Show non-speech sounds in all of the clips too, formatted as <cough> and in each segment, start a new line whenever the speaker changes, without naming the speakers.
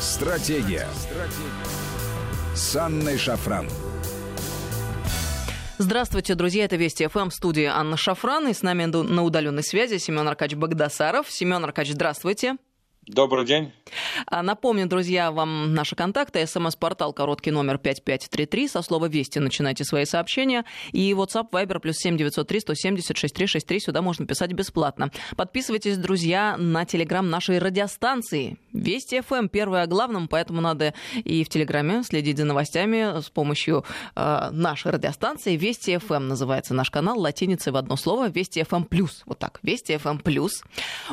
Стратегия. Стратегия. С Анной Шафран.
Здравствуйте, друзья. Это Вести ФМ, студия Анна Шафран. И с нами на удаленной связи Семен Аркач Багдасаров. Семен Аркач, здравствуйте.
Добрый день.
А, напомню, друзья, вам наши контакты. СМС-портал короткий номер 5533. Со слова «Вести» начинайте свои сообщения. И WhatsApp, Viber, плюс 7903 170 6363. Сюда можно писать бесплатно. Подписывайтесь, друзья, на телеграм нашей радиостанции. Вести ФМ первое о главном, поэтому надо и в телеграме следить за новостями с помощью э, нашей радиостанции. Вести ФМ называется наш канал, латиницей в одно слово. Вести ФМ плюс. Вот так. Вести ФМ плюс.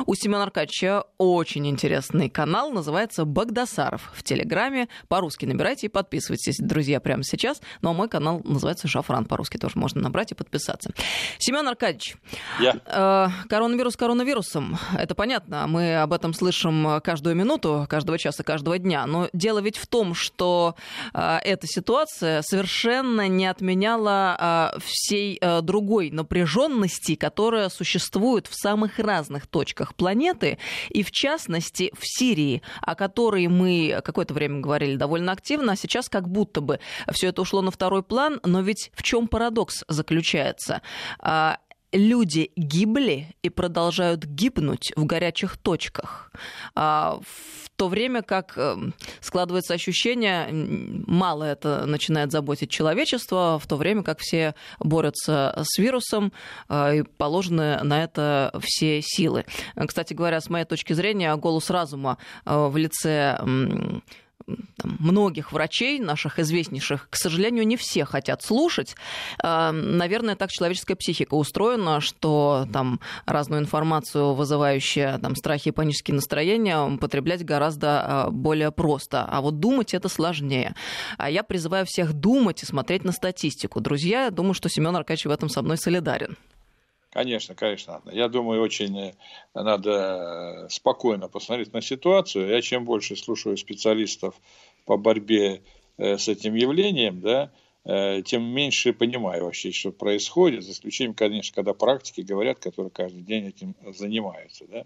У Семена Аркадьевича очень интересный канал, называется «Багдасаров» в Телеграме. По-русски набирайте и подписывайтесь, друзья, прямо сейчас. Ну а мой канал называется «Шафран». По-русски тоже можно набрать и подписаться. Семен Аркадьевич,
Я.
Э, коронавирус коронавирусом. Это понятно. Мы об этом слышим каждую минуту, каждого часа, каждого дня. Но дело ведь в том, что э, эта ситуация совершенно не отменяла э, всей э, другой напряженности, которая существует в самых разных точках планеты. И в частности, в Сирии, о которой мы какое-то время говорили довольно активно, а сейчас как будто бы все это ушло на второй план, но ведь в чем парадокс заключается? Люди гибли и продолжают гибнуть в горячих точках. А, в то время как эм, складывается ощущение, мало это начинает заботить человечество, в то время как все борются с вирусом а, и положены на это все силы. Кстати говоря, с моей точки зрения, голос разума э, в лице там, многих врачей, наших известнейших, к сожалению, не все хотят слушать. А, наверное, так человеческая психика устроена, что там разную информацию, вызывающую там, страхи и панические настроения, употреблять гораздо а, более просто. А вот думать это сложнее. А я призываю всех думать и смотреть на статистику. Друзья, я думаю, что Семен Аркадьевич в этом со мной солидарен.
Конечно, конечно. Я думаю, очень э, надо э, спокойно посмотреть на ситуацию. Я чем больше слушаю специалистов по борьбе э, с этим явлением, да, тем меньше понимаю вообще, что происходит, за исключением, конечно, когда практики говорят, которые каждый день этим занимаются. Да?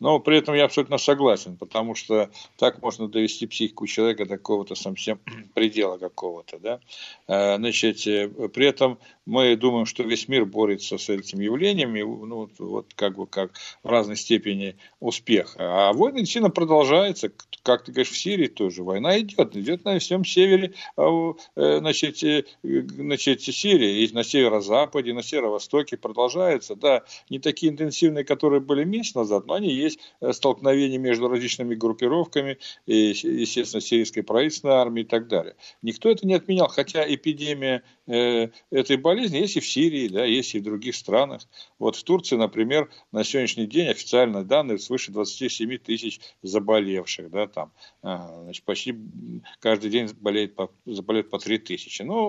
Но при этом я абсолютно согласен, потому что так можно довести психику человека до какого-то совсем <clears throat> предела какого-то. Да? Э, значит, э, при этом мы думаем, что весь мир борется с этим явлением, ну, вот, как бы как в разной степени успеха. А война действительно продолжается, как ты говоришь, в Сирии тоже война идет, идет на всем севере, а значит, значит, Сирии, и на северо-западе, на северо-востоке продолжается, да, не такие интенсивные, которые были месяц назад, но они есть э, столкновения между различными группировками, и, естественно, сирийской правительственной армией и так далее. Никто это не отменял, хотя эпидемия э, этой болезни есть и в Сирии, да, есть и в других странах. Вот в Турции, например, на сегодняшний день официальные данные свыше 27 тысяч заболевших, да, там, а, значит, почти каждый день болеет по, заболеет по 3 тысячи. Ну,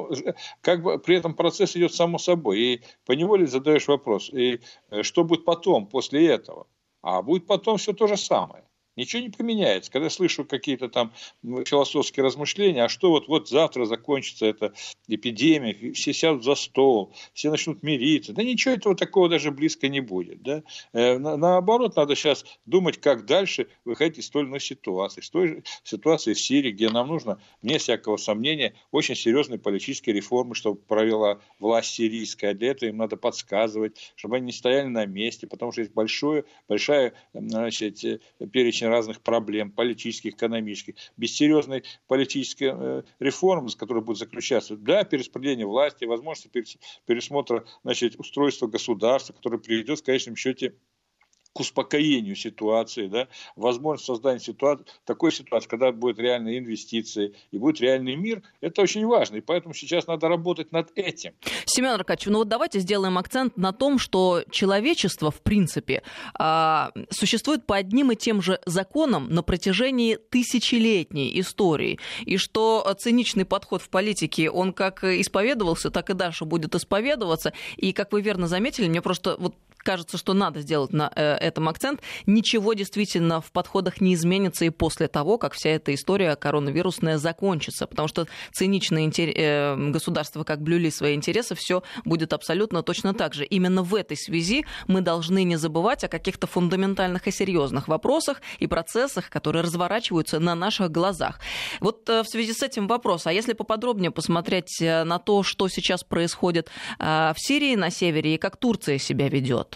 как бы при этом процесс идет само собой. И поневоле задаешь вопрос, и э, что будет потом, после этого? А будет потом все то же самое. Ничего не поменяется. Когда слышу какие-то там философские размышления, а что вот, вот завтра закончится эта эпидемия, все сядут за стол, все начнут мириться. Да ничего этого такого даже близко не будет. Да? Э, наоборот, надо сейчас думать, как дальше выходить из той или иной ситуации. С той ситуации в Сирии, где нам нужно, вне всякого сомнения, очень серьезные политические реформы, чтобы провела власть сирийская. Для этого им надо подсказывать, чтобы они не стояли на месте, потому что есть большое, большая значит, э, перечень перечень разных проблем, политических, экономических, без серьезной политической э, реформы, с которой будет заключаться, да, перераспределение власти, возможности пересмотра значит, устройства государства, которое приведет в конечном счете к успокоению ситуации, да, возможность создания ситуации, такой ситуации, когда будет реальные инвестиции и будет реальный мир, это очень важно. И поэтому сейчас надо работать над этим.
Семен Аркадьевич, ну вот давайте сделаем акцент на том, что человечество, в принципе, а, существует по одним и тем же законам на протяжении тысячелетней истории. И что циничный подход в политике, он как исповедовался, так и дальше будет исповедоваться. И, как вы верно заметили, мне просто вот кажется, что надо сделать на э, этом акцент, ничего действительно в подходах не изменится и после того, как вся эта история коронавирусная закончится, потому что циничные интер... э, государства как блюли свои интересы, все будет абсолютно точно так же. Именно в этой связи мы должны не забывать о каких-то фундаментальных и серьезных вопросах и процессах, которые разворачиваются на наших глазах. Вот э, в связи с этим вопрос, а если поподробнее посмотреть на то, что сейчас происходит в Сирии на севере и как Турция себя ведет?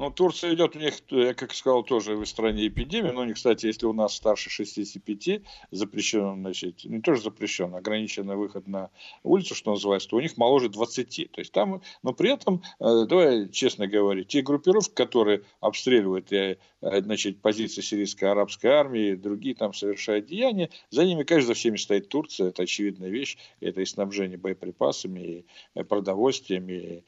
Ну, Турция идет у них, я как сказал, тоже в стране эпидемии, но у них, кстати, если у нас старше 65 запрещено, значит, не тоже запрещено, ограниченный выход на улицу, что называется, то у них моложе 20. То есть там, но при этом, э, давай честно говорить, те группировки, которые обстреливают э, значит, позиции сирийской арабской армии, другие там совершают деяния, за ними, конечно, за всеми стоит Турция, это очевидная вещь, это и снабжение боеприпасами, и э, продовольствием, и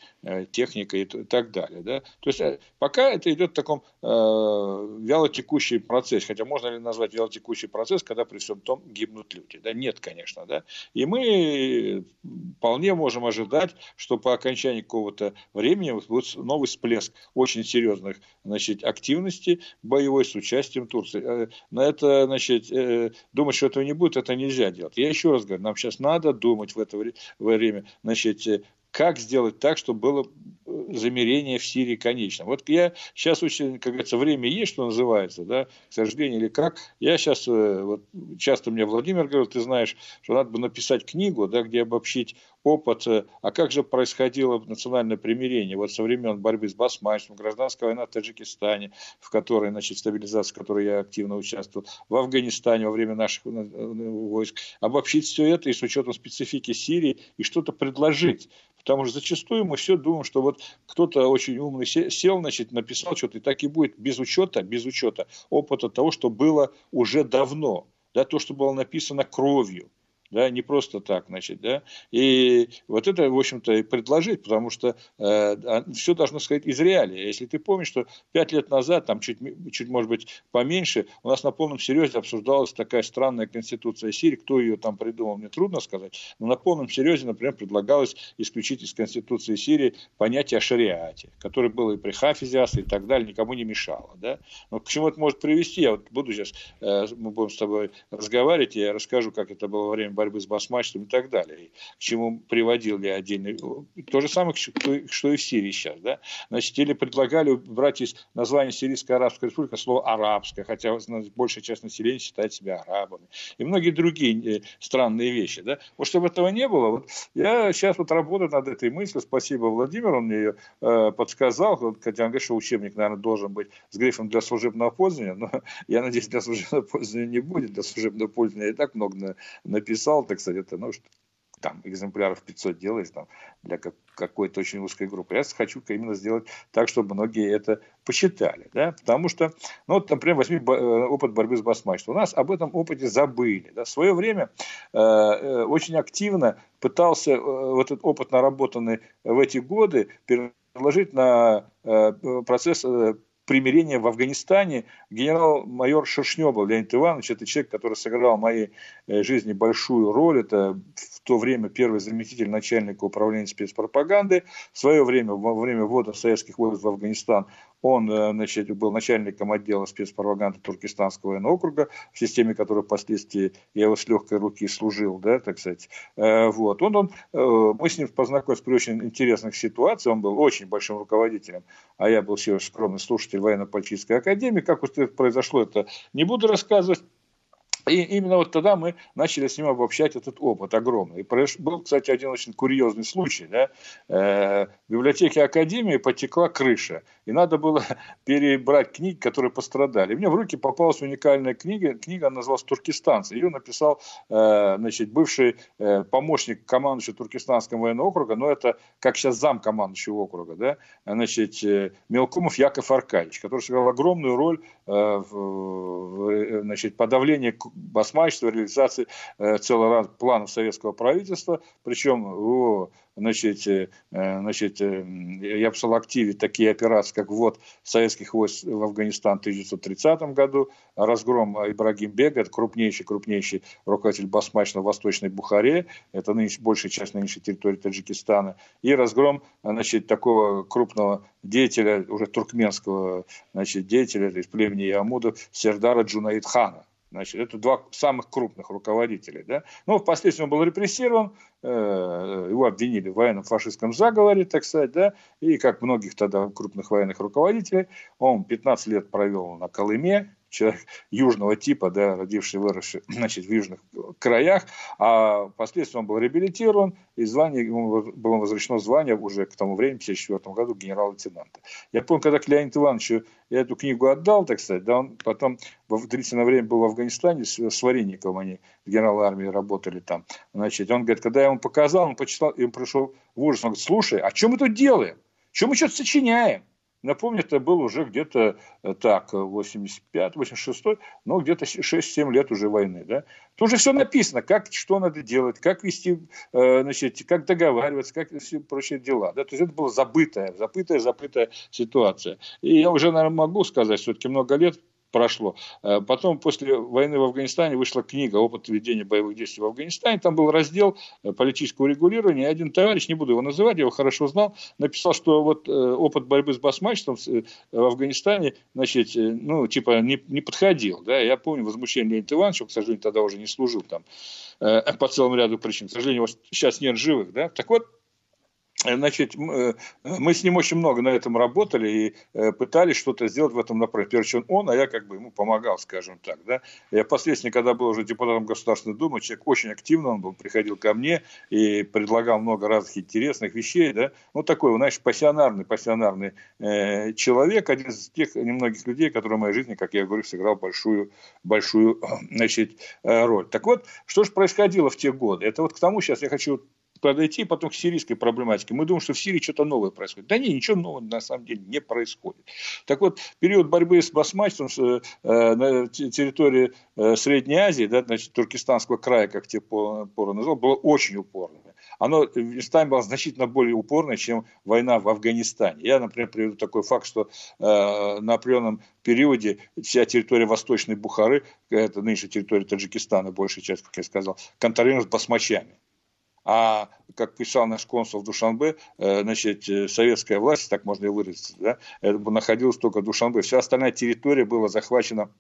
техникой и так далее. Да? То есть Пока это идет в таком э, вялотекущий процесс, хотя можно ли назвать вялотекущий процесс, когда при всем том гибнут люди? Да нет, конечно. Да? И мы вполне можем ожидать, что по окончании какого-то времени будет новый всплеск очень серьезных значит, активностей боевой с участием Турции. Э, на это, значит, э, думать, что этого не будет, это нельзя делать. Я еще раз говорю, нам сейчас надо думать в это время, значит, как сделать так, чтобы было э, замерение в Сирии конечно. Вот я сейчас очень, как говорится, время есть, что называется, да, к сожалению, или как. Я сейчас, э, вот, часто мне Владимир говорил, ты знаешь, что надо бы написать книгу, да, где обобщить опыт, э, а как же происходило национальное примирение вот со времен борьбы с басмачеством, гражданская война в Таджикистане, в которой, значит, стабилизация, в которой я активно участвовал, в Афганистане во время наших войск, обобщить все это и с учетом специфики Сирии и что-то предложить. Потому что зачастую мы все думаем, что вот кто-то очень умный сел, значит, написал что-то, и так и будет, без учета, без учета опыта того, что было уже давно, да, то, что было написано кровью да, не просто так, значит, да, и вот это, в общем-то, и предложить, потому что э, а, все должно сказать из реалии. Если ты помнишь, что пять лет назад, там чуть, чуть, может быть, поменьше, у нас на полном серьезе обсуждалась такая странная конституция Сирии, кто ее там придумал, мне трудно сказать, но на полном серьезе, например, предлагалось исключить из конституции Сирии понятие о шариате, которое было и при Хафизе и так далее, никому не мешало, да, но к чему это может привести, я вот буду сейчас, э, мы будем с тобой разговаривать, я расскажу, как это было во время борьбы с басмачеством и так далее. К чему приводил я отдельный... То же самое, что и в Сирии сейчас. Да? Значит, или предлагали убрать из названия Сирийская Арабская Республика слово «арабская», хотя большая часть населения считает себя арабами. И многие другие э, странные вещи. Да? Вот чтобы этого не было, вот я сейчас вот работаю над этой мыслью. Спасибо Владимиру, он мне ее э, подсказал. Хотя он говорит, что учебник, наверное, должен быть с грифом для служебного пользования, но <laughs> я надеюсь, для служебного пользования не будет. Для служебного пользования я и так много написал написал, так сказать, это, ну, что там экземпляров 500 делаешь там, для какой-то очень узкой группы. Я хочу именно сделать так, чтобы многие это посчитали. Да? Потому что, ну вот, например, возьми э, опыт борьбы с басмачеством. У нас об этом опыте забыли. Да? В свое время э, э, очень активно пытался э, вот этот опыт, наработанный в эти годы, переложить на э, процесс э, примирения в Афганистане. Генерал-майор Шершнёбов Леонид Иванович, это человек, который сыграл в моей э, жизни большую роль, это в то время первый заместитель начальника управления спецпропаганды, в свое время, во время ввода советских войск в Афганистан, он э, значит, был начальником отдела спецпропаганды Туркестанского военного округа, в системе которой впоследствии я его с легкой руки служил, да, так сказать. Э, вот. Он, он, э, мы с ним познакомились при очень интересных ситуациях, он был очень большим руководителем, а я был всего скромный слушатель военно-политической академии. Как произошло, это не буду рассказывать. И именно вот тогда мы начали с ним обобщать этот опыт огромный. И был, кстати, один очень курьезный случай. Да? Э, в библиотеке Академии потекла крыша. И надо было <laughs> перебрать книги, которые пострадали. И мне в руки попалась уникальная книга. Книга называлась «Туркестанцы». Ее написал э, значит, бывший э, помощник командующего Туркестанского военного округа, но это как сейчас зам командующего округа, да? значит, Мелкумов Яков Аркадьевич, который сыграл огромную роль в значит, подавлении басмачества, реализации э, целого планов советского правительства, причем его значит, э, значит, э, я писал активе такие операции, как ввод советских войск в Афганистан в 1930 году, разгром Ибрагим Бега, это крупнейший, крупнейший руководитель Басмач на Восточной Бухаре, это нынеш, большая часть нынешней территории Таджикистана, и разгром значит, такого крупного деятеля, уже туркменского значит, деятеля из племени Ямудов Сердара Джунаидхана. Значит, это два самых крупных руководителя. Да? Но впоследствии он был репрессирован, э, его обвинили в военном фашистском заговоре, так сказать, да, и как многих тогда крупных военных руководителей, он 15 лет провел на Колыме, человек южного типа, да, родивший, выросший <clears throat> значит, в южных краях, а впоследствии он был реабилитирован, и звание, ему было возвращено звание уже к тому времени, в 1954 году, генерал-лейтенанта. Я помню, когда к Леониду Ивановичу я эту книгу отдал, так сказать, да, он потом в длительное время был в Афганистане с, с Варенниковым, они в генерал армии работали там. Значит, он говорит, когда я ему показал, он почитал, и он пришел в ужас, он говорит, слушай, а что мы тут делаем? Что мы что-то сочиняем? Напомню, это был уже где-то э, так, 85-86, но где-то 6-7 лет уже войны. Да? Тут уже все написано, как, что надо делать, как вести, э, значит, как договариваться, как все прочие дела. Да? То есть это была забытая, забытая, забытая ситуация. И я уже, наверное, могу сказать, все-таки много лет прошло. Э, потом, после войны в Афганистане, вышла книга «Опыт ведения боевых действий в Афганистане». Там был раздел э, политического регулирования. Один товарищ, не буду его называть, я его хорошо знал, написал, что вот э, опыт борьбы с басмачеством в Афганистане, значит, ну, типа, не, не подходил. Да? Я помню возмущение Леонида Ивановича, к сожалению, тогда уже не служил там по целому ряду причин. К сожалению, сейчас нет живых. Да? Так вот, Значит, э, мы с ним очень много на этом работали и э, пытались что-то сделать в этом направлении. Прежде чем он, а я как бы ему помогал, скажем так. Да? Я впоследствии, когда был уже депутатом Государственной Думы, человек очень активно, он был, приходил ко мне и предлагал много разных интересных вещей. Да? Ну, такой, знаешь, пассионарный, пассионарный э, человек, один из тех немногих людей, который в моей жизни, как я говорю, сыграл большую, большую <clears throat> значит, э, роль. Так вот, что же происходило в те годы? Это вот к тому сейчас я хочу подойти потом к сирийской проблематике. Мы думаем, что в Сирии что-то новое происходит. Да нет, ничего нового на самом деле не происходит. Так вот, период борьбы с басмачеством э, на территории э, Средней Азии, да, значит, Туркестанского края, как те поры назвал, было очень упорным оно местами было значительно более упорное, чем война в Афганистане. Я, например, приведу такой факт, что э, на определенном периоде вся территория Восточной Бухары, это нынешняя территория Таджикистана, большая часть, как я сказал, контролировалась басмачами. А, как писал наш консул в Душанбе, э, значит, э, советская власть, так можно и выразиться, да, находилась только в Душанбе. Вся остальная территория была захвачена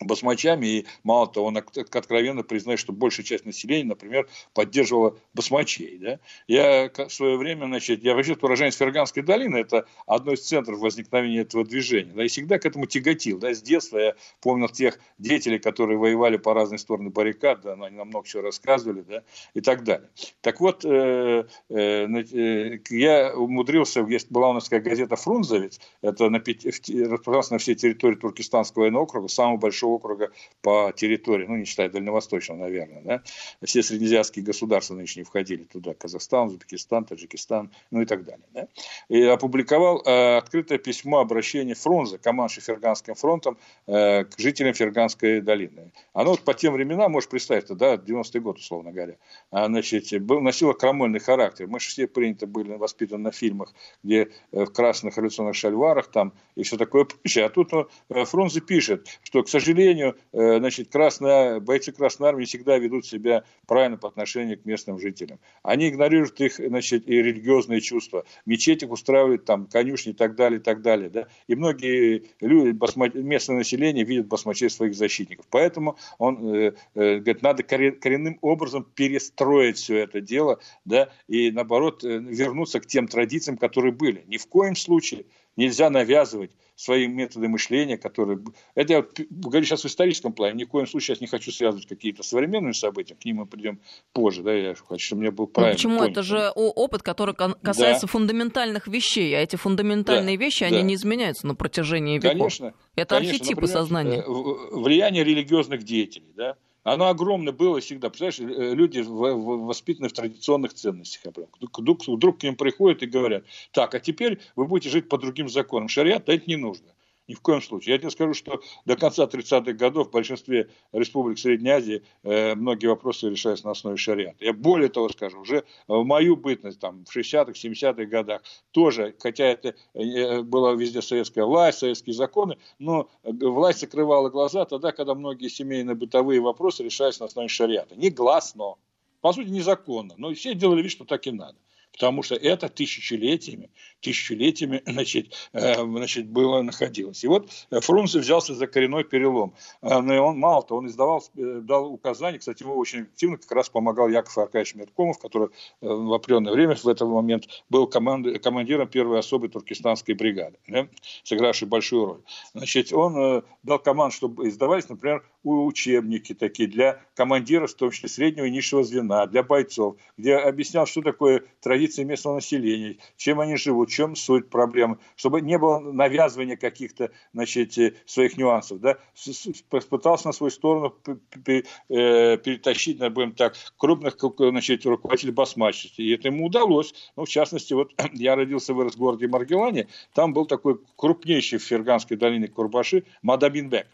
басмачами, и мало того, он откровенно признает, что большая часть населения, например, поддерживала басмачей. Да? Я в свое время, значит, я вообще уроженец Ферганской долины, это одно из центров возникновения этого движения, да, и всегда к этому тяготил. Да? С детства я помнил тех деятелей, которые воевали по разные стороны баррикад, да, они нам много чего рассказывали, да, и так далее. Так вот, э, э, э я умудрился, есть, была у нас такая газета «Фрунзовец», это на, распространялась на всей территории Туркестанского военного округа, самого большого большого округа по территории, ну, не считая дальневосточного, наверное, да, все среднеазиатские государства нынешние входили туда, Казахстан, Узбекистан, Таджикистан, ну и так далее, да, и опубликовал э, открытое письмо обращения Фрунзе, командующий Ферганским фронтом, э, к жителям Ферганской долины. Оно вот по тем временам, можешь представить, да, 90-й год, условно говоря, а, значит, был, носило крамольный характер. Мы же все приняты были, воспитаны на фильмах, где э, в красных революционных шальварах там и все такое А тут э, Фрунзе пишет, что, к сожалению, сожалению, э, значит, красная, бойцы Красной Армии всегда ведут себя правильно по отношению к местным жителям. Они игнорируют их значит, и религиозные чувства. Мечети устраивают там конюшни и так далее, и так далее. Да? И многие люди, местное население видят басмачей своих защитников. Поэтому он э, э, говорит, надо коренным образом перестроить все это дело да, и, наоборот, вернуться к тем традициям, которые были. Ни в коем случае нельзя навязывать свои методы мышления, которые... Это я говорю сейчас в историческом плане, ни в коем случае сейчас не хочу связывать какие-то современные события, к ним мы придем позже, да, я хочу, чтобы мне был правильно.
Ну, почему? Понят. Это же опыт, который касается да. фундаментальных вещей, а эти фундаментальные да. вещи, они да. не изменяются на протяжении веков.
Конечно.
Это
конечно,
архетипы
например,
сознания. Э,
влияние религиозных деятелей, да, оно огромное было всегда. Представляешь, э, люди воспитаны в традиционных ценностях. Вдруг, вдруг к ним приходят и говорят, так, а теперь вы будете жить по другим законам. Шариат, это не нужно. Ни в коем случае. Я тебе скажу, что до конца 30-х годов в большинстве республик Средней Азии э, многие вопросы решаются на основе шариата. Я более того скажу, уже в мою бытность, там, в 60-х, 70-х годах, тоже, хотя это э, была везде советская власть, советские законы, но власть закрывала глаза тогда, когда многие семейно-бытовые вопросы решались на основе шариата. Негласно. По сути, незаконно. Но все делали вид, что так и надо потому что это тысячелетиями, тысячелетиями <laughs> значит, э, значит, было находилось. И вот Фрунзе взялся за коренной перелом. Э, но он, мало того, он издавал, э, дал указания, кстати, ему очень активно как раз помогал Яков Аркадьевич Меркомов, который в определенное время в этот момент был команд, командиром первой особой туркестанской бригады, да, сыгравшей большую роль. Значит, он дал команду, чтобы издавались, например, учебники такие для командиров, в том числе среднего и низшего звена, для бойцов, где объяснял, что такое традиции местного населения, чем они живут, чем суть проблемы, чтобы не было навязывания каких-то значит, э, своих нюансов. Да? Пытался на свою сторону э, перетащить, будем так, крупных значит, руководителей басмачности. И это ему удалось. Ну, в частности, вот <clears throat> я родился вырос в городе Маргелане, там был такой крупнейший в Ферганской долине Курбаши Мадабинбек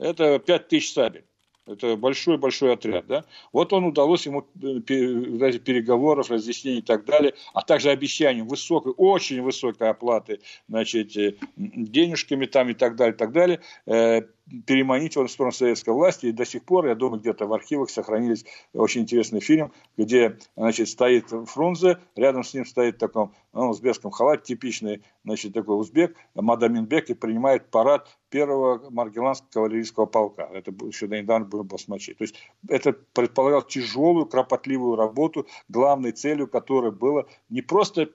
это 5 тысяч сабель. Это большой-большой отряд. Да? Вот он удалось ему э, переговоров, разъяснений и так далее, а также обещанием высокой, очень высокой оплаты значит, э, денежками там и так далее, и так далее, э, переманить его в сторону советской власти. И до сих пор, я думаю, где-то в архивах сохранились очень интересный фильм, где значит, стоит Фрунзе, рядом с ним стоит в таком ну, узбекском халате, типичный значит, такой узбек, Мадаминбек, и принимает парад первого Маргеланского кавалерийского полка. Это еще недавно было басмачи. То есть это предполагало тяжелую, кропотливую работу, главной целью которой было не просто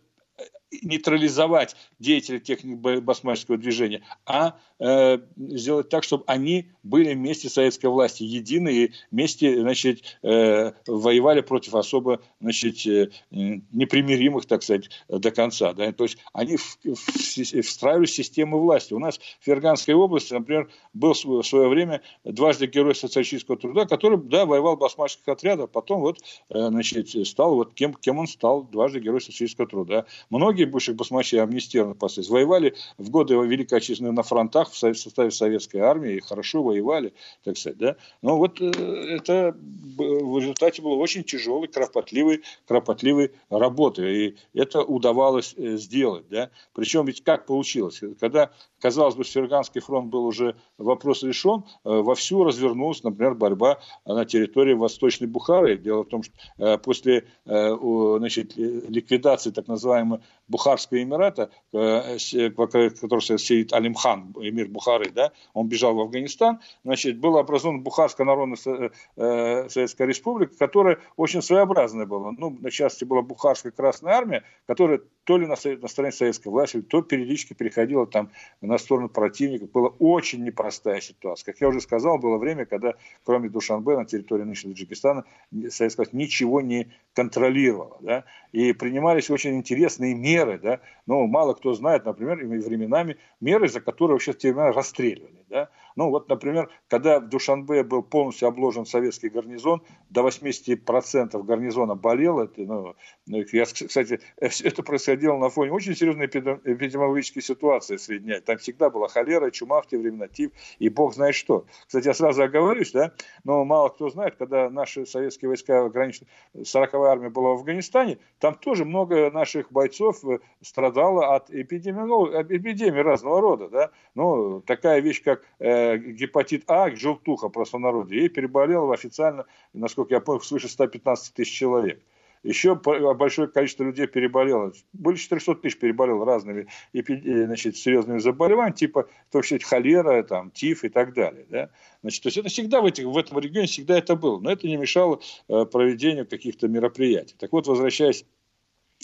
нейтрализовать деятелей техник басмаческого движения, а э, сделать так, чтобы они были вместе советской власти едины и вместе значит, э, воевали против особо значит, э, непримиримых, так сказать, до конца. Да? То есть они в, в, встраивали систему власти. У нас в Ферганской области, например, был в свое время дважды герой социалистического труда, который да, воевал в басмаческих отрядах, потом вот, э, значит, стал вот кем, кем он стал, дважды герой социалистического труда. Многие многие бывших басмачей амнистированы последствия воевали в годы Великой Отечественной на фронтах в составе советской армии и хорошо воевали, так сказать, да. Но вот э, это в результате было очень тяжелой, кропотливой, кропотливой работы, и это удавалось э, сделать, да. Причем ведь как получилось, когда казалось бы, Ферганский фронт был уже вопрос решен, э, вовсю развернулась, например, борьба на территории Восточной Бухары. Дело в том, что после значит, ликвидации так называемой Бухарского Эмирата, э, который сидит Алимхан, эмир Бухары, да, он бежал в Афганистан, значит, была образована Бухарская народная э, Советская Республика, которая очень своеобразная была. Ну, на части была Бухарская Красная Армия, которая то ли на, на стороне советской власти, то периодически переходила там на сторону противника. Была очень непростая ситуация. Как я уже сказал, было время, когда кроме Душанбе на территории нынешнего Таджикистана советская власть ничего не контролировала. Да? И принимались очень интересные меры. Да? Но мало кто знает, например, временами меры, за которые вообще в те времена расстреливали. Да? Ну вот, например, когда в Душанбе был полностью обложен советский гарнизон, до 80% гарнизона болело. Это, ну, я, кстати, это происходило на фоне очень серьезной эпидемиологической ситуации в Средней. Там всегда была холера, чума в те времена, тиф и бог знает что. Кстати, я сразу оговорюсь, да, но мало кто знает, когда наши советские войска, граничные, 40-я армия была в Афганистане, там тоже много наших бойцов э, страдало от эпидемии разного рода. Да? Ну, такая вещь, как э, гепатит А, желтуха простонародье, и переболело официально, насколько я помню, свыше 115 тысяч человек. Еще большое количество людей переболело. Более 400 тысяч переболело разными э, значит, серьезными заболеваниями, типа то, что холера, там, тиф и так далее. Да? Значит, то есть это всегда в, этих, в этом регионе всегда это было. Но это не мешало э, проведению каких-то мероприятий. Так вот, возвращаясь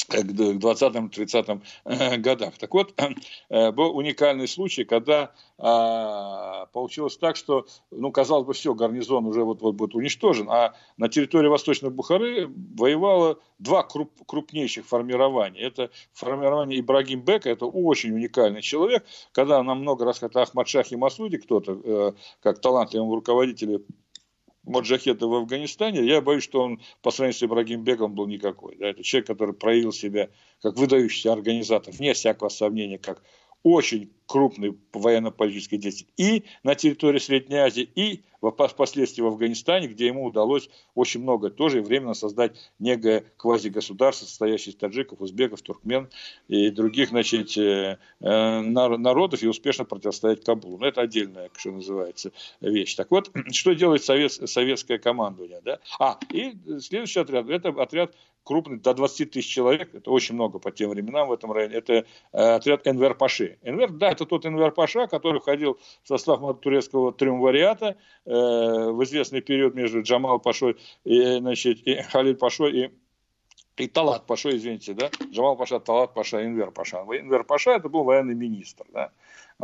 к 20-30 э, годах. Так вот, э, был уникальный случай, когда а, получилось так, что, ну, казалось бы, все, гарнизон уже вот, вот будет уничтожен, а на территории Восточной Бухары воевало два круп, крупнейших формирования. Это формирование Ибрагим Бека, это очень уникальный человек, когда нам много раз, это Ахмад Шахи Масуди, кто-то, э, как талантливым руководителем Моджахета в Афганистане, я боюсь, что он по сравнению с Ибрагим Беком был никакой. Да, это человек, который проявил себя как выдающийся организатор, вне всякого сомнения, как очень крупной военно-политической деятельности и на территории Средней Азии, и впоследствии в Афганистане, где ему удалось очень много тоже временно создать некое квазигосударство, состоящее из таджиков, узбеков, туркмен и других значит, э, э, народов, и успешно противостоять Кабулу. Но это отдельная, что называется, вещь. Так вот, <clears throat> что делает совет, советское командование? Да? А, и следующий отряд, это отряд крупный, до 20 тысяч человек, это очень много по тем временам в этом районе, это э, отряд Энвер Паши. Энвер, да, это тот Энвер Паша, который входил в состав турецкого триумвариата э, в известный период между Джамал Пашой и, значит, и Халид Пашой и и Талат Паша, извините, да, Джамал Паша, Талат Паша, Инвер Паша. Инвер Паша это был военный министр, да,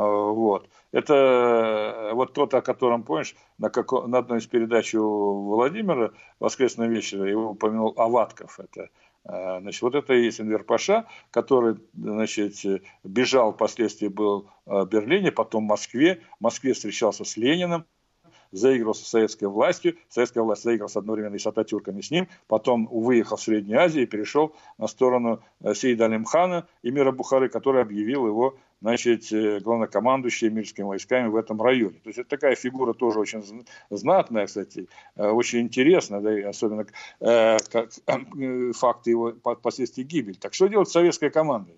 вот. Это э, вот тот, о котором, помнишь, на, как, на одной из передач у Владимира воскресного вечера его упомянул Аватков, это э, Значит, вот это и есть Энвер Паша, который значит, бежал, впоследствии был в Берлине, потом в Москве. В Москве встречался с Лениным, заигрывал со советской властью, советская власть заиграла одновременно и с Ататюрком, и с ним, потом выехал в Среднюю Азию и перешел на сторону э, Сейда Алимхана, эмира Бухары, который объявил его значит, э, главнокомандующий мирскими войсками в этом районе. То есть это такая фигура тоже очень знатная, кстати, э, очень интересная, да, и особенно э, как, э, факты его последствий гибели. Так что делает советская команда?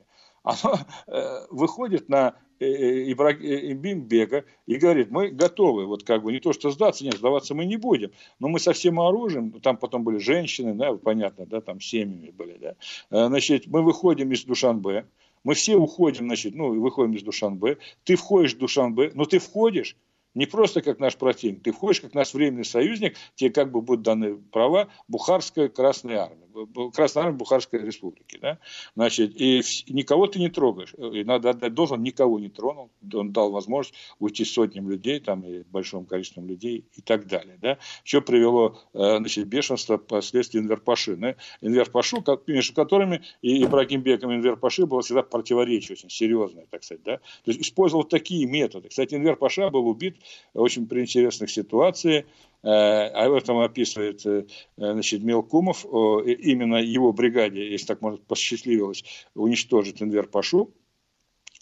Оно э, выходит на Э, э, Ибрагим Бега и говорит, мы готовы, вот как бы не то что сдаться, нет, сдаваться мы не будем, но мы со всем оружием, там потом были женщины, да, понятно, да, там семьями были, да, э, значит, мы выходим из Душанбе, мы все уходим, значит, ну, выходим из Душанбе, ты входишь в Душанбе, но ты входишь, не просто как наш противник, ты входишь как наш временный союзник, тебе как бы будут даны права Бухарская Красная Армия. Красная Армия Бухарской Республики. Да? Значит, и никого ты не трогаешь. И надо отдать должен, никого не тронул. Он дал возможность уйти сотням людей, там, и большому количеству людей и так далее. Да? Что привело э, значит, бешенство последствий Инверпаши. Да? Инверпашу, между которыми и Ибрагим Беком Инверпаши было всегда противоречие очень серьезное, так сказать. Да? То есть использовал такие методы. Кстати, Инверпаша был убит очень при интересных ситуациях а об этом описывает э, значит, Мелкумов, именно его бригаде, если так можно, посчастливилось уничтожить Энвер Пашу,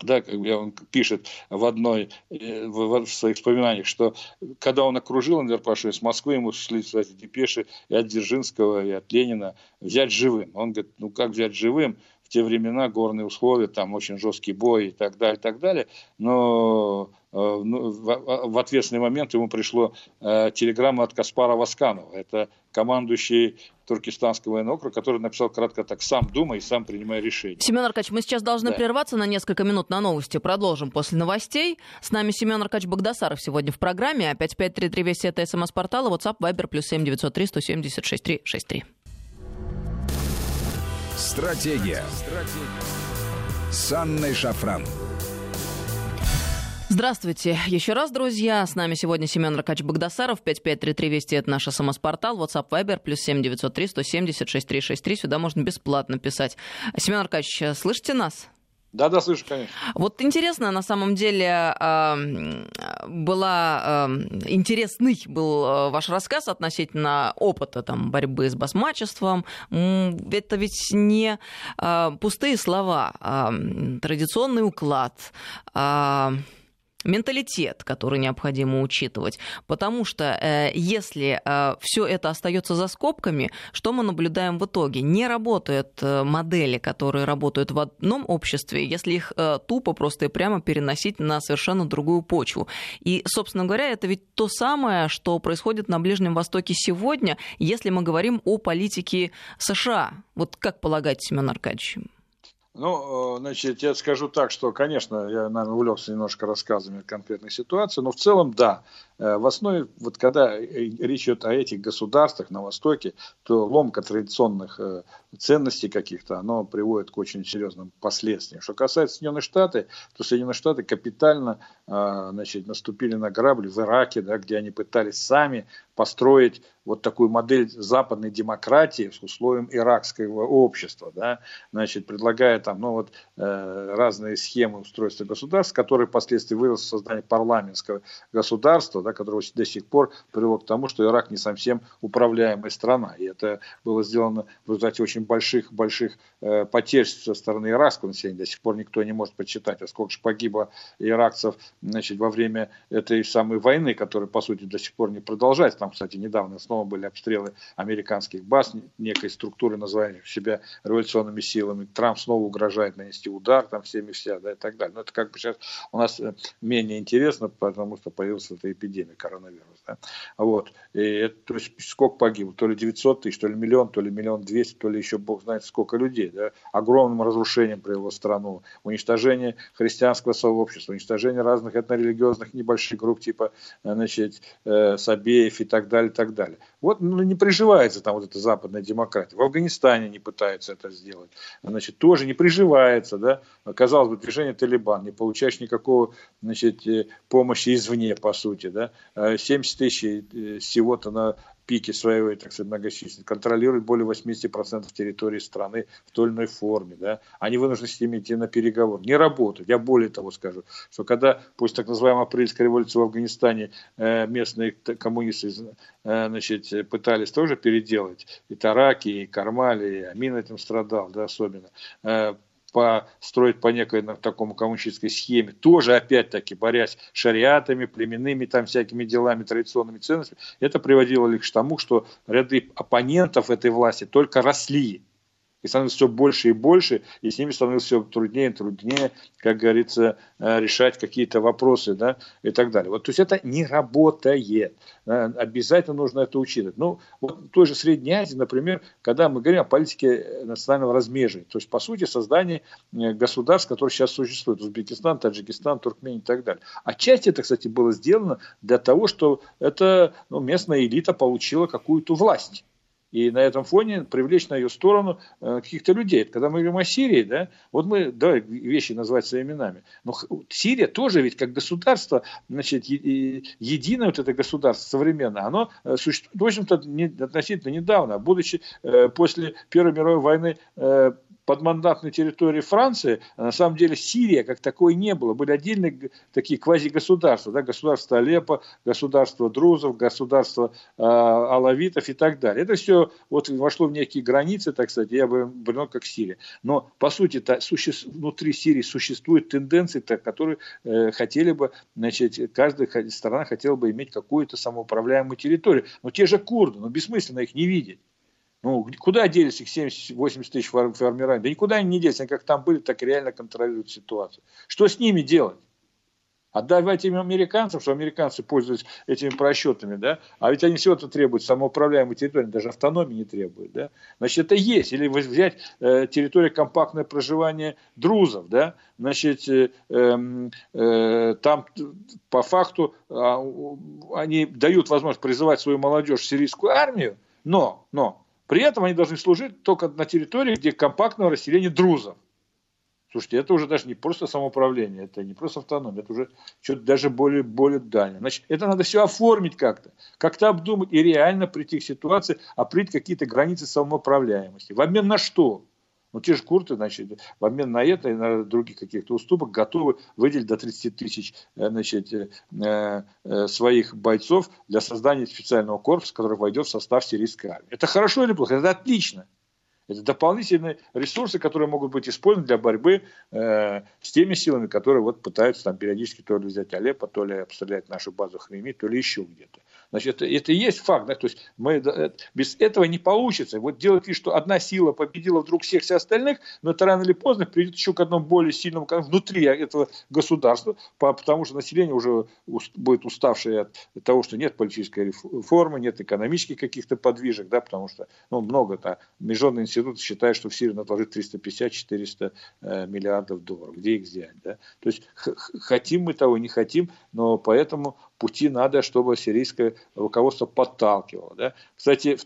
да, как он пишет в одной э, в, в своих воспоминаниях, что когда он окружил Энвер Пашу, из Москвы ему шли, кстати, депеши и от Дзержинского, и от Ленина взять живым. Он говорит, ну как взять живым? В те времена горные условия, там очень жесткий бой и так далее, и так далее. Но Э, в ответственный момент ему пришло э, телеграмма от Каспара Васканова. Это командующий Туркестанского военного округа, который написал кратко так «сам думай, сам принимай решение».
Семен Аркадьевич, мы сейчас должны да. прерваться на несколько минут на новости. Продолжим после новостей. С нами Семен Аркадьевич Богдасаров сегодня в программе. Опять 5533 Вести это СМС-портала, WhatsApp, Viber, плюс 7903 176 363.
Стратегия. Стратегия. С Анной Шафран.
Здравствуйте еще раз, друзья. С нами сегодня Семен Ракач Богдасаров. 5533 Вести – это наш смс-портал. WhatsApp Viber плюс 7903 170 6363. Сюда можно бесплатно писать. Семен Аркадьевич, слышите нас?
Да, да, слышу, конечно.
Вот интересно, на самом деле, была интересный был э, ваш рассказ относительно опыта там, борьбы с басмачеством. Это ведь не а, пустые слова, а традиционный уклад, а, менталитет, который необходимо учитывать. Потому что э, если э, все это остается за скобками, что мы наблюдаем в итоге? Не работают э, модели, которые работают в одном обществе, если их тупо просто и прямо переносить на совершенно другую почву. И, собственно говоря, это ведь то самое, что происходит на Ближнем Востоке сегодня, если мы говорим о политике США. Вот как полагать, Семен Аркадьевич?
Ну, э, значит, я скажу так, что, конечно, я, наверное, увлекся немножко рассказами конкретных ситуаций, но в целом, да, Э, в основе, вот когда э, речь идет о этих государствах на Востоке, то ломка традиционных ценностей каких-то, оно приводит к очень серьезным последствиям. Что касается Соединенных Штатов, то Соединенные Штаты капитально значит, наступили на грабли в Ираке, да, где они пытались сами построить вот такую модель западной демократии с условием иракского общества, да, значит, предлагая там, ну вот, э, разные схемы устройства государств, которые впоследствии вывел в создание парламентского государства, да, которое до сих пор привело к тому, что Ирак не совсем управляемая страна. И это было сделано в результате очень больших-больших э, потерь со стороны иракского населения. До сих пор никто не может подсчитать, а сколько же погибло иракцев значит, во время этой самой войны, которая, по сути, до сих пор не продолжается. Там, кстати, недавно снова были обстрелы американских баз, некой структуры, называющей себя революционными силами. Трамп снова угрожает нанести удар там всеми вся, да, и так далее. Но это как бы сейчас у нас э, менее интересно, потому что появилась эта эпидемия коронавируса. Да. Вот. И это, то есть сколько погибло? То ли 900 тысяч, то ли миллион, то ли миллион двести, то ли еще бог знает сколько людей. Да. Огромным разрушением привело страну. Уничтожение христианского сообщества, уничтожение разных этнорелигиозных небольших групп типа значит, э, Сабеев и так далее, и так далее. Вот ну, не приживается там вот эта западная демократия. В Афганистане не пытаются это сделать. Значит, тоже не приживается, да. Казалось бы, движение Талибан, не получаешь никакого значит, э, помощи извне, по сути, да. 70 э, тысяч э, всего-то на пике своей, так сказать, многочисленности, контролируют более 80% территории страны в той или иной форме. Да? Они вынуждены с ними идти на переговор. Не работают. Я более того скажу, что когда после так называемой апрельской революции в Афганистане э, местные коммунисты э, значит, пытались тоже переделать и Тараки, и Кармали, и Амин этим страдал, да, особенно, э, построить по некой на такому коммунистической схеме, тоже опять-таки борясь шариатами, племенными там всякими делами, традиционными ценностями, это приводило лишь к тому, что ряды оппонентов этой власти только росли и становится все больше и больше, и с ними становится все труднее и труднее, как говорится, э, решать какие-то вопросы, да, и так далее. Вот, то есть это не работает. Обязательно нужно это учитывать. Ну, вот в той же Средней Азии, например, когда мы говорим о политике национального размежения, то есть, по сути, создание э, государств, которые сейчас существуют, Узбекистан, Таджикистан, Туркмения и так далее. Отчасти это, кстати, было сделано для того, что это ну, местная элита получила какую-то власть и на этом фоне привлечь на ее сторону э, каких-то людей. Когда мы говорим о Сирии, да, вот мы, давай вещи назвать своими именами. Но Сирия тоже ведь как государство, значит, единое вот это государство современное, оно э, существует, в общем-то, не, относительно недавно, будучи э, после Первой мировой войны подмандатной территории Франции, а на самом деле Сирия как такой не было. Были отдельные такие квазигосударства, да, государство Алеппо, государство друзов, государство э, алавитов и так далее. Это все вот вошло в некие границы, так сказать, я бы понял, как Сирия. Но, по сути, -то, суще... внутри Сирии существуют тенденции, -то, которые э, хотели бы, значит, каждая страна хотела бы иметь какую-то самоуправляемую территорию. Но те же курды, ну, бессмысленно их не видеть. Ну, куда делись их 70-80 тысяч формирований? Да никуда они не делись. Они как там были, так и реально контролируют ситуацию. Что с ними делать? Отдавать им американцам, что американцы пользуются этими просчетами, да? А ведь они всего-то требуют самоуправляемой территории, даже автономии не требуют, да? Значит, это есть. Или взять э, территорию компактное проживание друзов, да? Значит, э, эм, э, там по факту э, они дают возможность призывать свою молодежь в сирийскую армию, но, но при этом они должны служить только на территории, где компактного расселения друзов. Слушайте, это уже даже не просто самоуправление, это не просто автономия, это уже что-то даже более, более дальнее. Значит, это надо все оформить как-то, как-то обдумать и реально прийти к ситуации, определить какие-то границы самоуправляемости. В обмен на что? Ну, те же курты, значит, в обмен на это и на других каких-то уступок готовы выделить до 30 тысяч э, значит, э, э, своих бойцов для создания специального корпуса, который войдет в состав сирийской армии. Это хорошо или плохо? Это отлично. Это дополнительные ресурсы, которые могут быть использованы для борьбы э, с теми силами, которые вот пытаются там периодически то ли взять Алеппо, то ли обстрелять нашу базу Хреми, то ли еще где-то. Значит, это, это и есть факт. Да? То есть мы, э, без этого не получится. Вот делать вид, что одна сила победила вдруг всех, всех остальных, но это рано или поздно придет еще к одному более сильному внутри этого государства, потому что население уже будет уставшее от того, что нет политической реформы, нет экономических каких-то подвижек, да, потому что ну, много-то. Международные институты считают, что в Сирию надо вложить 350-400 э, миллиардов долларов. Где их взять? Да? То есть хотим мы того, не хотим, но поэтому пути надо, чтобы сирийское руководство подталкивало. Да? Кстати,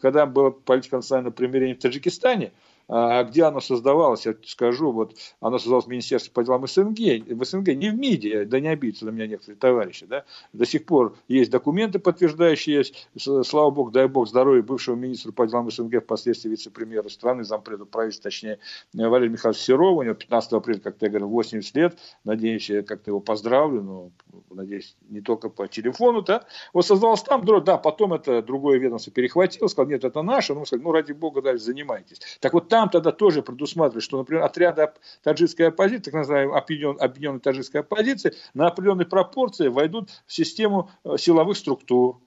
когда была политика национального примирения в Таджикистане, где оно создавалось, я скажу, вот оно создавалось в Министерстве по делам СНГ, в СНГ, не в МИДе, да не обидятся на меня некоторые товарищи, да, до сих пор есть документы, подтверждающие, есть, слава богу, дай бог здоровья бывшего министра по делам СНГ, впоследствии вице-премьера страны, зампреда правительства, точнее, Валерий Михайлович Серова, у него 15 апреля, как я говорил, 80 лет, надеюсь, я как-то его поздравлю, но, надеюсь, не только по телефону, да, вот создавалось там, да, потом это другое ведомство перехватило, сказал, нет, это наше, ну, сказали, ну, ради бога, дальше занимайтесь. Так вот там тогда тоже предусматривали, что, например, отряды таджикской оппозиции, так называемой объединенной таджикской оппозиции, на определенной пропорции войдут в систему э, силовых структур,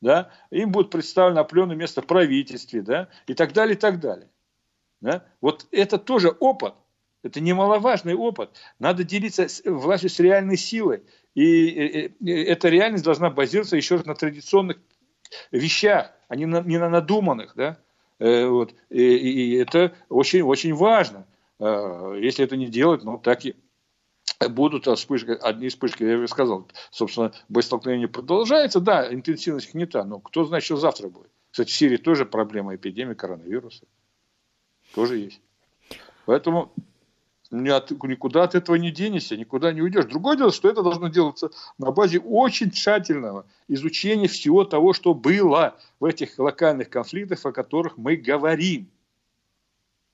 да, им будет представлено определенное место в правительстве, да, и так далее, и так далее. Да? Вот это тоже опыт, это немаловажный опыт. Надо делиться властью с реальной силой. И эта реальность должна базироваться еще раз на традиционных вещах, а не на, не на надуманных. Да? Э, вот. И, и это очень, очень важно. Э, если это не делать, ну так и будут вспышки, одни вспышки, я уже сказал, собственно, боестолкновение продолжается, да, интенсивность не та, но кто знает, что завтра будет. Кстати, в Сирии тоже проблема эпидемии коронавируса. Тоже есть. Поэтому никуда от этого не денешься, никуда не уйдешь. Другое дело, что это должно делаться на базе очень тщательного изучения всего того, что было в этих локальных конфликтах, о которых мы говорим.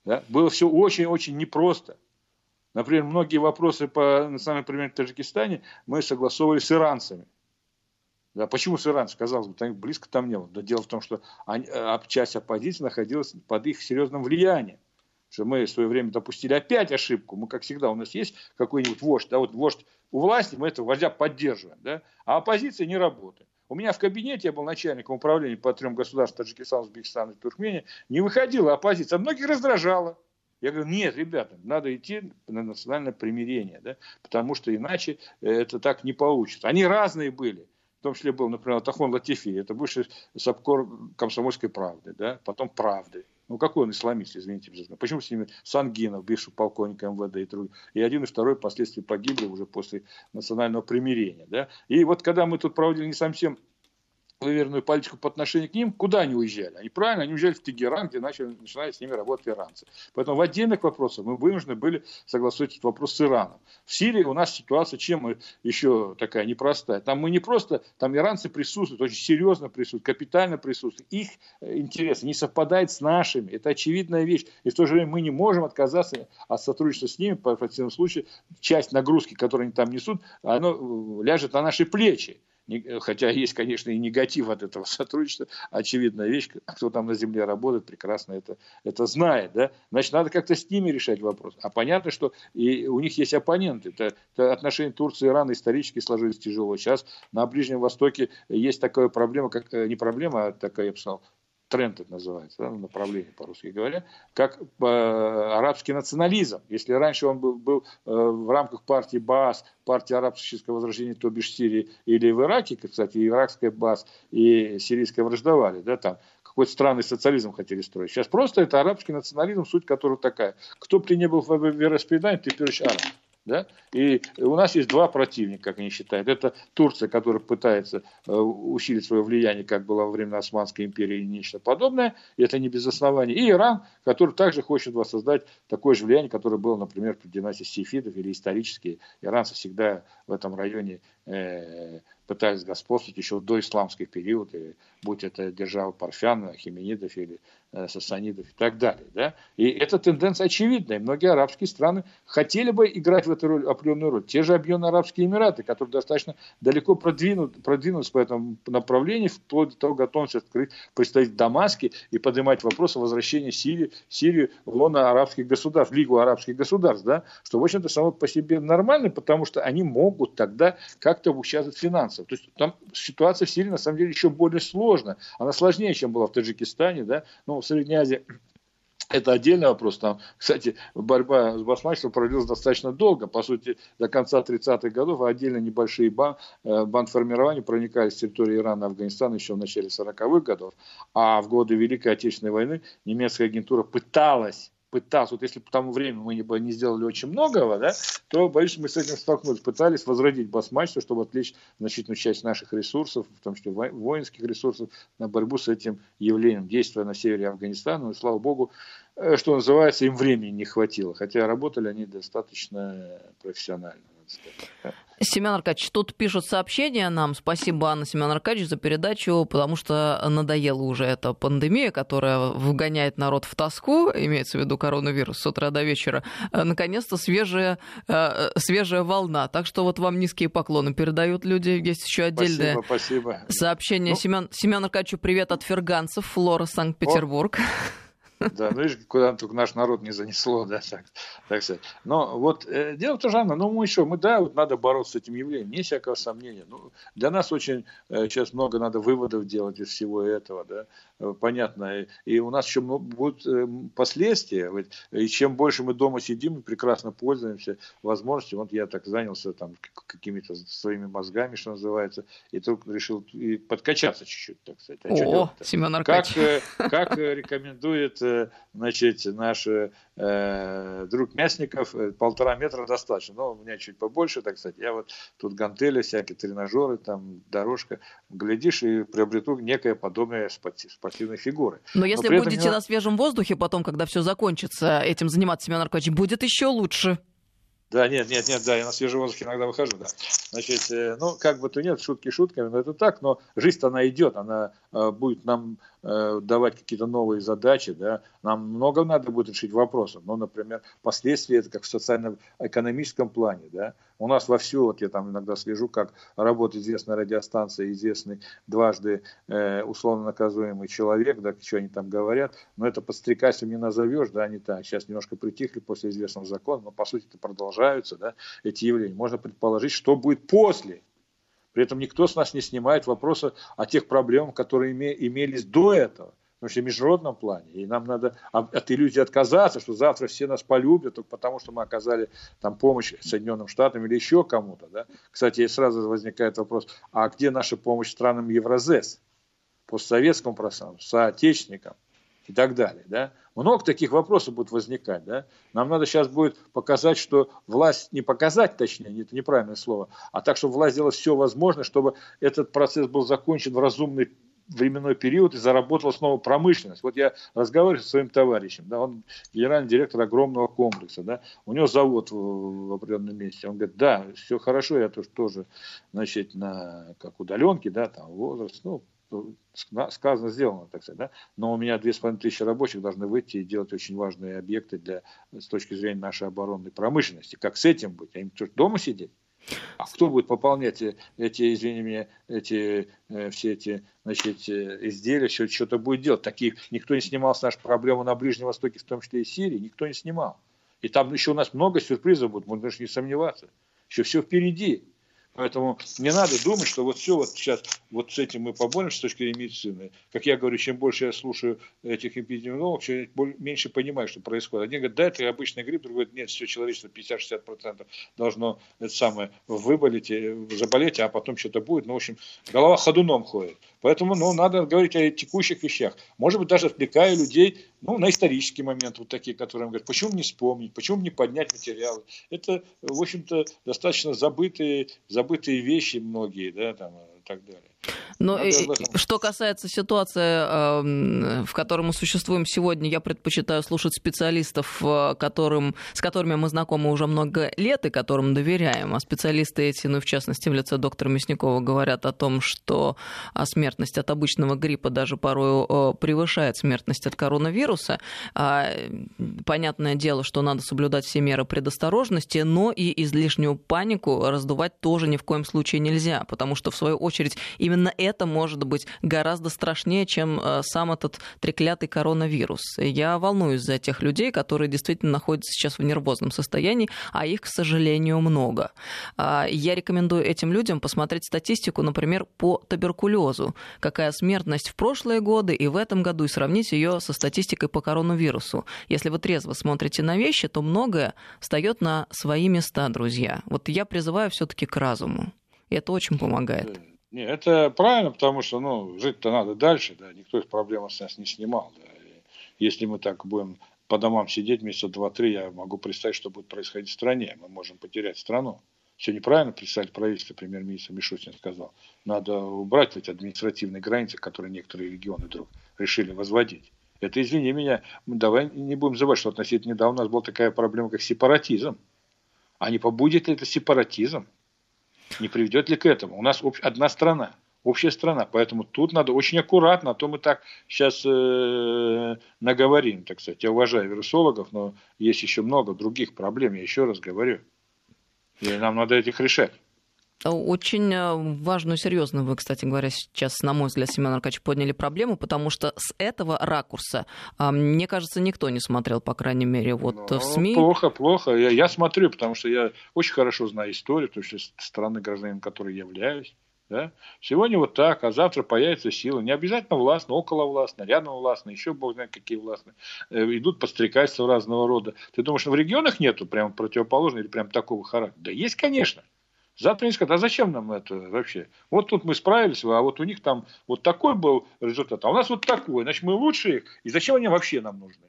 Да? Было все очень-очень непросто. Например, многие вопросы по национальному примеру в Таджикистане мы согласовывали с иранцами. Да, почему с иранцами? Казалось бы, там, близко там не было. Да дело в том, что они, а, часть оппозиции находилась под их серьезным влиянием что мы в свое время допустили опять ошибку. Мы, как всегда, у нас есть какой-нибудь вождь, да, вот вождь у власти, мы этого вождя поддерживаем, да, а оппозиция не работает. У меня в кабинете, я был начальником управления по трем государствам, Таджикистан, Узбекистан и Туркмения, не выходила оппозиция, многих раздражала. Я говорю, нет, ребята, надо идти на национальное примирение, да, потому что иначе это так не получится. Они разные были. В том числе был, например, Тахон Латифи, это бывший сапкор комсомольской правды, да, потом правды. Ну, какой он исламист, извините, безусловно. Почему с ними Сангинов, бывший полковник МВД и другие. И один и второй впоследствии погибли уже после национального примирения. Да? И вот когда мы тут проводили не совсем выверенную политику по отношению к ним, куда они уезжали? Они правильно, они уезжали в Тегеран, где начали, начинали с ними работать иранцы. Поэтому в отдельных вопросах мы вынуждены были согласовать этот вопрос с Ираном. В Сирии у нас ситуация чем еще такая непростая. Там мы не просто, там иранцы присутствуют, очень серьезно присутствуют, капитально присутствуют. Их э, интересы не совпадают с нашими. Это очевидная вещь. И в то же время мы не можем отказаться от сотрудничества с ними, по противном случае часть нагрузки, которую они там несут, оно э, ляжет на наши плечи хотя есть, конечно, и негатив от этого <laughs> сотрудничества, очевидная вещь, кто там на земле работает, прекрасно это, это знает, да, значит, надо как-то с ними решать вопрос. А понятно, что и у них есть оппоненты, это, это отношения Турции и Ирана исторически сложились тяжело. Сейчас на Ближнем Востоке есть такая проблема, как, э, не проблема, а такая, я бы сказал, тренд это называется, да, направление по-русски говоря, как э, арабский национализм. Если раньше он был, был э, в рамках партии БАС, партии арабского возрождения, то бишь Сирии, или в Ираке, кстати, иракская БАС и сирийская враждовали, да, там какой-то странный социализм хотели строить. Сейчас просто это арабский национализм, суть которого такая. Кто при не был в вероисповедании, ты, первый араб. Да? И у нас есть два противника, как они считают. Это Турция, которая пытается э, усилить свое влияние, как было во время Османской империи и нечто подобное. И это не без оснований. И Иран, который также хочет воссоздать такое же влияние, которое было, например, при династии сефидов или исторически. Иранцы всегда в этом районе э, пытались господствовать еще до исламских период, и, будь это держава Парфян, Хименидов или Э, сасанидов и так далее. Да? И эта тенденция очевидная. Многие арабские страны хотели бы играть в эту роль, определенную роль. Те же Объединенные Арабские Эмираты, которые достаточно далеко продвинут, продвинулись по этому направлению, вплоть до того готовность открыть, представить в Дамаске и поднимать вопрос о возвращении Сирии, Сирии в лоно арабских государств, Лигу арабских государств. Да? Что, в общем-то, само по себе нормально, потому что они могут тогда как-то участвовать финансово. То есть там ситуация в Сирии на самом деле еще более сложная. Она сложнее, чем была в Таджикистане. Да? Ну, в Средней Азии <clears throat> это отдельный вопрос. Там, кстати, борьба с басмачеством продлилась достаточно долго. По сути, до конца 30-х годов отдельно небольшие бан, э, бандформирования проникали с территории Ирана и Афганистана еще в начале 40-х годов. А в годы Великой Отечественной войны немецкая агентура пыталась пытался, вот если к тому времени мы не, не сделали очень многого, да, то, боюсь, мы с этим столкнулись. Пытались возродить басмачту, чтобы отвлечь значительную часть наших ресурсов, в том числе воинских ресурсов, на борьбу с этим явлением, действуя на севере Афганистана. И, слава богу, э, что называется, им времени не хватило, хотя работали они достаточно профессионально.
Семен Аркадьевич, тут пишут сообщения нам. Спасибо, Анна Семен Аркадьевич, за передачу, потому что надоела уже эта пандемия, которая выгоняет народ в тоску, имеется в виду коронавирус с утра до вечера. Э, наконец-то свежая, э, свежая волна. Так что вот вам низкие поклоны передают люди. Есть еще отдельное
спасибо, спасибо.
сообщение. Ну... Семен, Семен Аркадьевичу привет от ферганцев, Флора, Санкт-Петербург. О.
Да, ну видишь, куда только наш народ не занесло, да, так, так сказать. Но вот э, дело в том, Жанна, ну мы еще, мы, да, вот надо бороться с этим явлением, не всякого сомнения. Ну, для нас очень э, сейчас много надо выводов делать из всего этого, да, э, понятно. И у нас еще будут э, последствия, вот, и чем больше мы дома сидим, мы прекрасно пользуемся возможностью. Вот я так занялся там какими-то своими мозгами, что называется, и только решил и подкачаться чуть-чуть, так сказать. А
О, Семен Аркадьевич.
Как, как рекомендует значит, наш э, друг Мясников, э, полтора метра достаточно. Но у меня чуть побольше, так сказать. Я вот тут гантели, всякие тренажеры, там дорожка. Глядишь и приобрету некое подобие спортивной фигуры.
Но если Но будете меня... на свежем воздухе потом, когда все закончится, этим заниматься, Семен Аркадьевич, будет еще лучше.
Да, нет, нет, нет, да, я на свежем воздухе иногда выхожу, да. Значит, э, ну, как бы то нет, шутки шутками, но это так, но жизнь она идет, она э, будет нам э, давать какие-то новые задачи, да, нам много надо будет решить вопросов, ну, например, последствия, это как в социально-экономическом плане, да, у нас вовсю, вот я там иногда слежу, как работает известная радиостанция, известный дважды э, условно наказуемый человек, да, что они там говорят, но это подстрекательством не назовешь, да, они так, сейчас немножко притихли после известного закона, но по сути это продолжаются, да, эти явления. Можно предположить, что будет после. При этом никто с нас не снимает вопроса о тех проблемах, которые имелись до этого потому что в международном плане, и нам надо от иллюзии отказаться, что завтра все нас полюбят только потому, что мы оказали там помощь Соединенным Штатам или еще кому-то. Да? Кстати, сразу возникает вопрос, а где наша помощь странам Евразес, постсоветскому пространству, соотечественникам и так далее. Да? Много таких вопросов будет возникать. Да? Нам надо сейчас будет показать, что власть, не показать точнее, это неправильное слово, а так, чтобы власть сделала все возможное, чтобы этот процесс был закончен в разумный временной период и заработала снова промышленность. Вот я разговариваю со своим товарищем, да, он генеральный директор огромного комплекса, да, у него завод в, в определенном месте. Он говорит, да, все хорошо, я тоже, тоже значит, на как удаленке, да, там возраст, ну, сказано, сделано, так сказать, да? но у меня две с половиной тысячи рабочих должны выйти и делать очень важные объекты для, с точки зрения нашей оборонной промышленности. Как с этим быть? А им что, дома сидеть? А кто будет пополнять эти, извини меня, эти, э, все эти значит, э, изделия, все что-то будет делать? Таких никто не снимал с нашей проблемы на Ближнем Востоке, в том числе и Сирии, никто не снимал. И там еще у нас много сюрпризов будет, можно даже не сомневаться. Еще все впереди. Поэтому не надо думать, что вот все вот сейчас вот с этим мы поборемся с точки зрения медицины. Как я говорю, чем больше я слушаю этих эпидемиологов, чем меньше понимаю, что происходит. Один говорит, да, это обычный грипп, другой говорит, нет, все человечество 50-60% должно это самое выболеть, э, заболеть, а потом что-то будет. Ну, в общем, голова ходуном ходит. Поэтому, ну, надо говорить о текущих вещах. Может быть, даже отвлекая людей, ну, на исторический момент, вот такие, которые говорят, почему не вспомнить, почему не поднять материалы. Это, в общем-то, достаточно забытые, забытые вещи многие, да, там, и так далее.
Но ну, и, что касается ситуации, эм, в которой мы существуем сегодня, я предпочитаю слушать специалистов, э, которым, с которыми мы знакомы уже много лет и которым доверяем. А специалисты эти, ну, в частности, в лице доктора Мясникова, говорят о том, что а, смертность от обычного гриппа даже порой э, превышает смертность от коронавируса. А, понятное дело, что надо соблюдать все меры предосторожности, но и излишнюю панику раздувать тоже ни в коем случае нельзя, потому что, в свою очередь, именно это может быть гораздо страшнее, чем э, сам этот треклятый коронавирус. Я волнуюсь за тех людей, которые действительно находятся сейчас в нервозном состоянии, а их, к сожалению, много. А, я рекомендую этим людям посмотреть статистику, например, по туберкулезу. Какая смертность в прошлые годы и в этом году, и сравнить ее со статистикой по коронавирусу. Если вы трезво смотрите на вещи, то многое встает на свои места, друзья. Вот я призываю все-таки к разуму. И это очень помогает.
Не, это правильно, потому что ну, жить-то надо дальше, да, никто из проблем с нас не снимал. Да. Если мы так будем по домам сидеть месяца два-три, я могу представить, что будет происходить в стране. Мы можем потерять страну. Все неправильно представить правительство, премьер-министр Мишустин сказал. Надо убрать эти административные границы, которые некоторые регионы вдруг решили возводить. Это, извини меня, давай не будем забывать, что относительно недавно у нас была такая проблема, как сепаратизм. А не побудет ли это сепаратизм? Не приведет ли к этому? У нас одна страна, общая страна. Поэтому тут надо очень аккуратно, а то мы так сейчас э, наговорим, так сказать. Я уважаю вирусологов, но есть еще много других проблем, я еще раз говорю. И нам надо этих решать.
Очень э, важную, серьезную вы, кстати говоря, сейчас, на мой взгляд, Семен Аркадьевич, подняли проблему, потому что с этого ракурса, а, мне кажется, никто не смотрел, по крайней мере, вот ну, в СМИ.
Плохо, плохо. Я, я смотрю, потому что я очень хорошо знаю историю, то есть страны гражданин, которой являюсь. Да? Сегодня вот так, а завтра появятся силы. Не обязательно властно, около властно, рядом властно, еще бог знает какие властные. Э, идут подстрекательства разного рода. Ты думаешь, в регионах нету прям противоположного или прям такого характера? Да есть, конечно. Завтра они скажут, а зачем нам это вообще? Вот тут мы справились, а вот у них там вот такой был результат, а у нас вот такой. Значит, мы лучше их, и зачем они вообще нам нужны?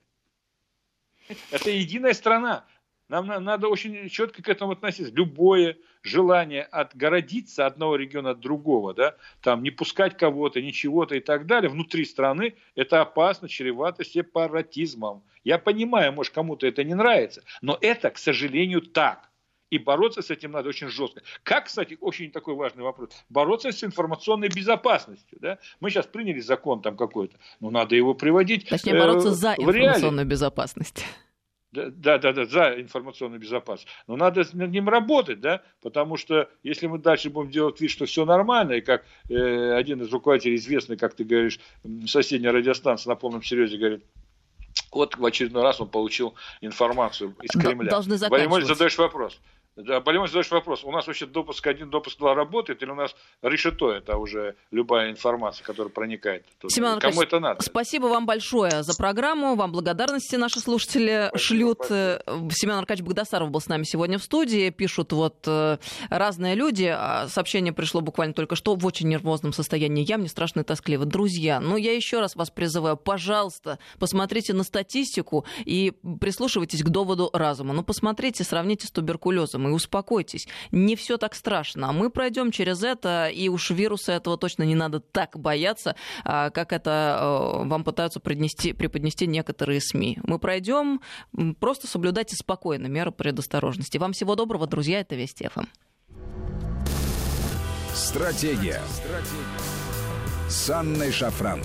Это единая страна. Нам надо очень четко к этому относиться. Любое желание отгородиться одного региона от другого, да, там не пускать кого-то, ничего-то и так далее, внутри страны, это опасно, чревато сепаратизмом. Я понимаю, может, кому-то это не нравится, но это, к сожалению, так. И бороться с этим надо очень жестко. Как, кстати, очень такой важный вопрос. Бороться с информационной безопасностью. Да? Мы сейчас приняли закон там какой-то, но надо его приводить
Точнее, бороться э, за информационную безопасность.
Да, да, да, за информационную безопасность. Но надо над ним работать, да, потому что если мы дальше будем делать вид, что все нормально, и как э, один из руководителей, известный, как ты говоришь, соседняя радиостанция на полном серьезе говорит, вот в очередной раз он получил информацию из Кремля.
Должны заканчивать.
задаешь вопрос. Да, Болевой задаешь вопрос, у нас вообще допуск один, допуск два работает, или у нас решето это уже любая информация, которая проникает?
Семен Кому это надо? Спасибо вам большое за программу, вам благодарности наши слушатели спасибо, шлют. Спасибо. Семен Аркадьевич Богдасаров был с нами сегодня в студии, пишут вот э, разные люди, а сообщение пришло буквально только что в очень нервозном состоянии, я мне страшно и тоскливо. Друзья, ну я еще раз вас призываю, пожалуйста, посмотрите на статистику и прислушивайтесь к доводу разума. Ну посмотрите, сравните с туберкулезом и успокойтесь, не все так страшно. Мы пройдем через это, и уж вируса этого точно не надо так бояться, а, как это э, вам пытаются преподнести, преподнести некоторые СМИ. Мы пройдем, просто соблюдайте спокойно меры предосторожности. Вам всего доброго, друзья, это Вести ФМ.
Стратегия. Стратегия. С Анной Шафран.